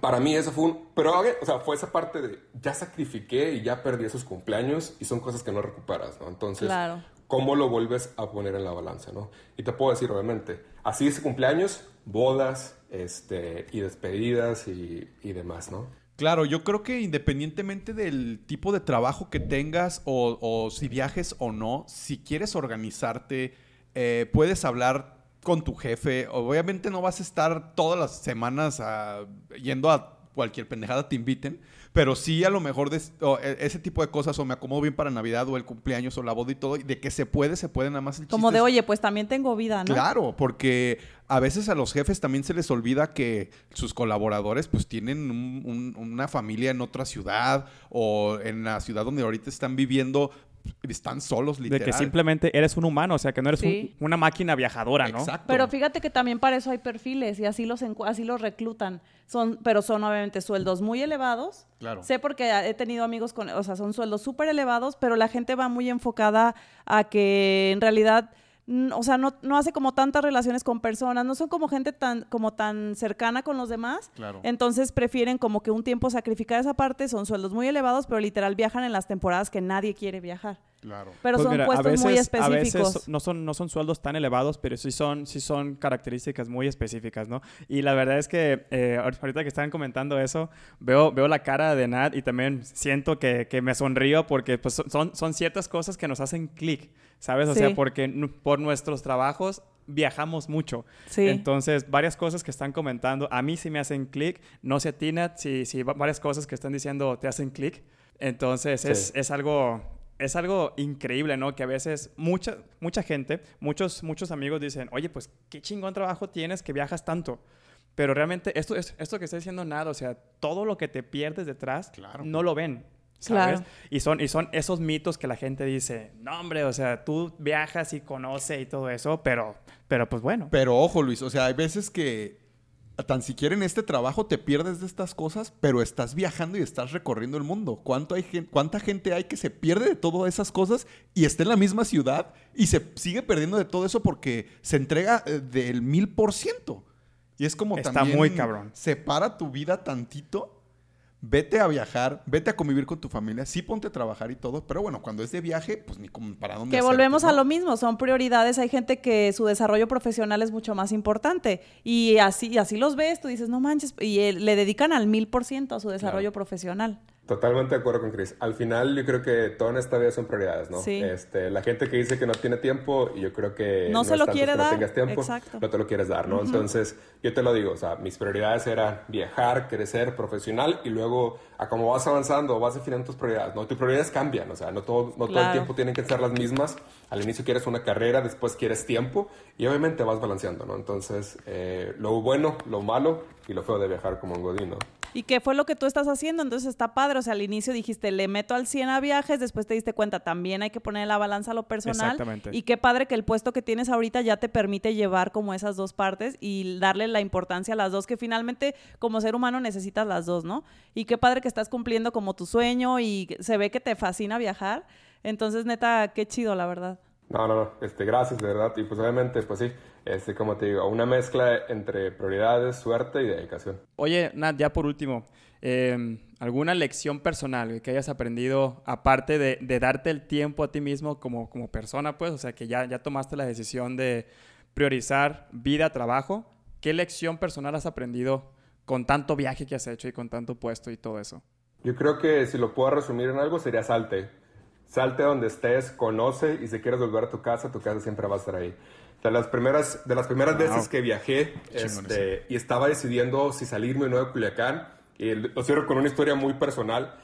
para mí eso fue un... Pero, o sea, fue esa parte de ya sacrifiqué y ya perdí esos cumpleaños y son cosas que no recuperas, ¿no? Entonces, Claro. ¿cómo lo vuelves a poner en la balanza, no? Y te puedo decir, obviamente, así ese cumpleaños, bodas, este, y despedidas y, y demás, ¿no? Claro, yo creo que independientemente del tipo de trabajo que tengas o, o si viajes o no, si quieres organizarte, eh, puedes hablar con tu jefe. Obviamente no vas a estar todas las semanas ah, yendo a cualquier pendejada te inviten, pero sí a lo mejor o, e- ese tipo de cosas o me acomodo bien para Navidad o el cumpleaños o la boda y todo, y de que se puede, se puede nada más el Como de, es- oye, pues también tengo vida, ¿no? Claro, porque a veces a los jefes también se les olvida que sus colaboradores pues tienen un- un- una familia en otra ciudad o en la ciudad donde ahorita están viviendo, están solos De literal. que simplemente eres un humano, o sea, que no eres un- una máquina viajadora, ¿no? Exacto. Pero fíjate que también para eso hay perfiles y así los así los reclutan. Son, pero son obviamente sueldos muy elevados. Claro. Sé porque he tenido amigos con, o sea, son sueldos súper elevados, pero la gente va muy enfocada a que en realidad o sea, no, no, hace como tantas relaciones con personas, no son como gente tan, como tan cercana con los demás. Claro. Entonces prefieren como que un tiempo sacrificar esa parte, son sueldos muy elevados, pero literal viajan en las temporadas que nadie quiere viajar. Claro. Pero pues son puestos muy específicos. A veces no son, no son sueldos tan elevados, pero sí son, sí son características muy específicas, ¿no? Y la verdad es que eh, ahorita que están comentando eso, veo, veo la cara de Nat y también siento que, que me sonrío porque pues, son, son ciertas cosas que nos hacen clic, ¿sabes? O sea, porque por nuestros trabajos viajamos mucho. Sí. Entonces, varias cosas que están comentando, a mí sí me hacen clic. No sé a ti, Nat, si, si varias cosas que están diciendo te hacen clic. Entonces, es, es algo es algo increíble, ¿no? Que a veces mucha, mucha gente, muchos, muchos amigos dicen, oye, pues qué chingón trabajo tienes que viajas tanto. Pero realmente esto, esto que estoy diciendo nada, o sea, todo lo que te pierdes detrás no lo ven. ¿sabes? Y, son, y son esos mitos que la gente dice, no hombre, o sea, tú viajas y conoces y todo eso, pero, pero pues bueno. Pero ojo Luis, o sea, hay veces que tan siquiera en este trabajo te pierdes de estas cosas, pero estás viajando y estás recorriendo el mundo. ¿Cuánto hay, ¿Cuánta gente hay que se pierde de todas esas cosas y está en la misma ciudad y se sigue perdiendo de todo eso porque se entrega eh, del mil por ciento? Y es como está muy cabrón. Separa tu vida tantito vete a viajar, vete a convivir con tu familia, sí ponte a trabajar y todo, pero bueno, cuando es de viaje, pues ni como para dónde. Que volvemos a lo mismo, son prioridades, hay gente que su desarrollo profesional es mucho más importante y así, así los ves, tú dices, no manches, y le dedican al mil por ciento a su desarrollo profesional. Totalmente de acuerdo con Chris. Al final yo creo que todo en esta vida son prioridades, ¿no? Sí. Este, la gente que dice que no tiene tiempo, yo creo que no, se lo quiere dar. No tengas tiempo, no te lo quieres dar, ¿no? Entonces, yo te lo digo, o sea, mis prioridades eran viajar, crecer profesional y luego a cómo vas avanzando, vas definiendo tus prioridades, ¿no? Tus prioridades cambian, o sea, no todo, no todo el tiempo tienen que ser las mismas. Al inicio quieres una carrera, después quieres tiempo y obviamente vas balanceando, ¿no? Entonces, eh, lo bueno, lo malo y lo feo de viajar como un godín, ¿no? ¿Y qué fue lo que tú estás haciendo? Entonces está padre. O sea, al inicio dijiste, le meto al 100 a viajes, después te diste cuenta, también hay que poner en la balanza lo personal. Exactamente. Y qué padre que el puesto que tienes ahorita ya te permite llevar como esas dos partes y darle la importancia a las dos, que finalmente como ser humano necesitas las dos, ¿no? Y qué padre que estás cumpliendo como tu sueño y se ve que te fascina viajar. Entonces, neta, qué chido, la verdad. No, no, no. Este, gracias, de verdad. Y pues obviamente, pues sí este, como te digo, una mezcla entre prioridades, suerte y dedicación. Oye, Nat, ya por último, em, ¿alguna lección personal que hayas aprendido, aparte de, darte el tiempo a ti mismo como, como persona, pues, o sea, que ya, ya tomaste la decisión de priorizar vida, trabajo? ¿Qué lección personal has aprendido con tanto viaje que has hecho y con tanto puesto y todo eso? Yo creo que si lo puedo resumir en algo sería salte. Salte donde estés, conoce y si quieres volver a tu casa, tu casa siempre va a estar ahí. De las primeras, de las primeras veces que viajé este, y estaba decidiendo si salirme o no de Culiacán, y lo cierro con una historia muy personal.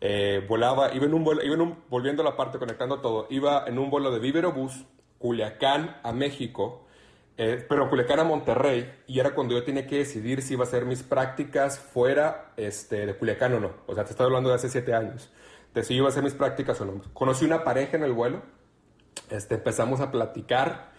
Eh, volaba, iba en un vuelo, iba en un, volviendo a la parte, conectando todo, iba en un vuelo de Viverobús, Culiacán a México, eh, pero Culiacán a Monterrey, y era cuando yo tenía que decidir si iba a hacer mis prácticas fuera este, de Culiacán o no. O sea, te estoy hablando de hace siete años. De si iba a hacer mis prácticas o no. Conocí una pareja en el vuelo, este, empezamos a platicar,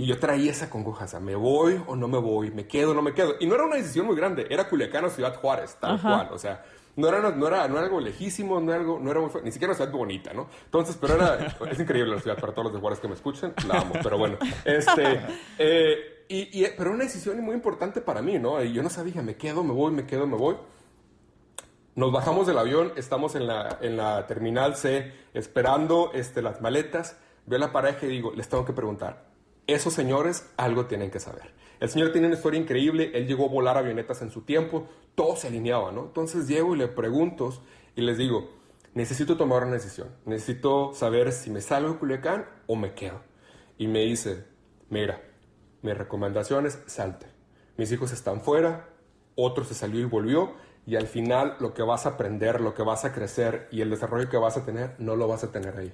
y yo traía esa congoja, o sea, ¿me voy o no me voy? ¿Me quedo o no me quedo? Y no era una decisión muy grande, era Culiacán o Ciudad Juárez, tal cual, o sea, no era, no, era, no era algo lejísimo, no era, algo, no era muy, ni siquiera una ciudad bonita, ¿no? Entonces, pero era, (laughs) es increíble la ciudad para todos los de Juárez que me escuchen, la amo, pero bueno, este, (laughs) eh, y, y, pero una decisión muy importante para mí, ¿no? Y yo no sabía, ¿me quedo, me voy, me quedo, me voy? Nos bajamos del avión, estamos en la, en la terminal C esperando este, las maletas, veo a la pareja y digo, les tengo que preguntar, esos señores algo tienen que saber. El señor tiene una historia increíble, él llegó a volar avionetas en su tiempo, todo se alineaba, ¿no? Entonces llego y le pregunto y les digo, necesito tomar una decisión, necesito saber si me salgo de Culiacán o me quedo. Y me dice, mira, mi recomendación es salte. Mis hijos están fuera, otro se salió y volvió, y al final lo que vas a aprender, lo que vas a crecer y el desarrollo que vas a tener, no lo vas a tener ahí.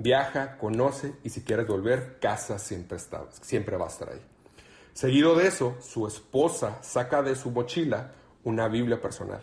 Viaja, conoce y si quieres volver, casa siempre, está, siempre va a estar ahí. Seguido de eso, su esposa saca de su mochila una Biblia personal.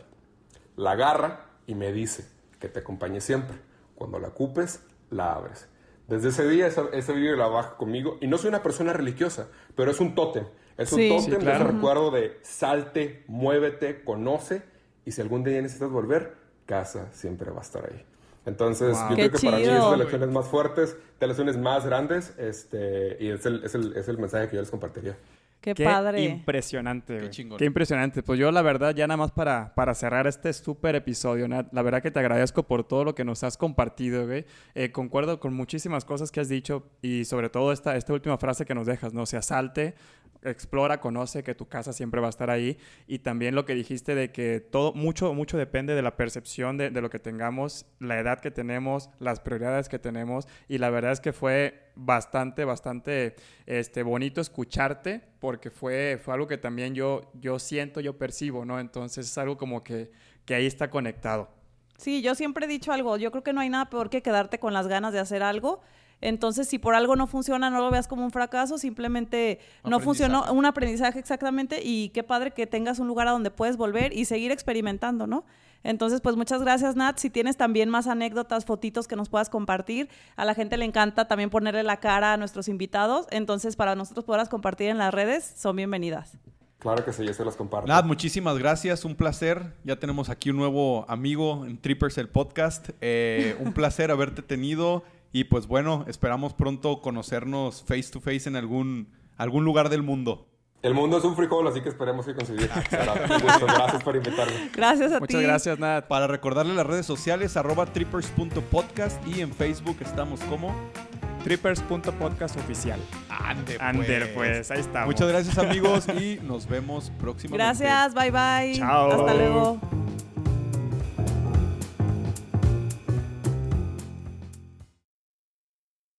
La agarra y me dice que te acompañe siempre. Cuando la ocupes, la abres. Desde ese día esa, Biblia la baja conmigo y no soy una persona religiosa, pero es un tótem. Es un tótem de recuerdo de salte, muévete, conoce y si algún día necesitas volver, casa siempre va a estar ahí. Entonces, Wow. yo Qué creo que para mí es chido. de las lecciones más fuertes, de las lecciones más grandes, este, y es el, es, el, es el mensaje que yo les compartiría. Qué, Qué padre. impresionante, güey. chingón. Qué impresionante. Pues yo, la verdad, ya nada más para, para cerrar este súper episodio, Nat, la verdad que te agradezco por todo lo que nos has compartido, güey. Eh, concuerdo con muchísimas cosas que has dicho y sobre todo esta, esta última frase que nos dejas, ¿no? Se asalte, explora, conoce que tu casa siempre va a estar ahí y también lo que dijiste de que todo, mucho, mucho depende de la percepción de, de lo que tengamos, la edad que tenemos, las prioridades que tenemos y la verdad es que fue bastante, bastante este, bonito escucharte porque fue, fue algo que también yo, yo siento, yo percibo, ¿no? Entonces es algo como que, que ahí está conectado. Sí, yo siempre he dicho algo. Yo creo que no hay nada peor que quedarte con las ganas de hacer algo. Entonces, si por algo no funciona, no lo veas como un fracaso, simplemente no funcionó, un aprendizaje exactamente. Y qué padre que tengas un lugar a donde puedes volver y seguir experimentando, ¿no? Entonces, pues muchas gracias, Nat. Si tienes también más anécdotas, fotitos que nos puedas compartir, a la gente le encanta también ponerle la cara a nuestros invitados. Entonces, para nosotros poderlas compartir en las redes, son bienvenidas. Claro que sí, yo se los comparto. Nada, muchísimas gracias, un placer. Ya tenemos aquí un nuevo amigo en Trippers el podcast. Eh, un placer haberte tenido y pues bueno, esperamos pronto conocernos face to face en algún, algún lugar del mundo. El mundo es un frijol, así que esperemos que (laughs) gusto. Gracias por invitarme. Gracias a Muchas ti. gracias, Nat. Para recordarle las redes sociales, arroba trippers.podcast y en Facebook estamos como Trippers.podcast oficial. Ande Ander, pues, ahí estamos. Muchas gracias amigos (laughs) y nos vemos próximamente. Gracias, bye bye. Chao. Hasta luego.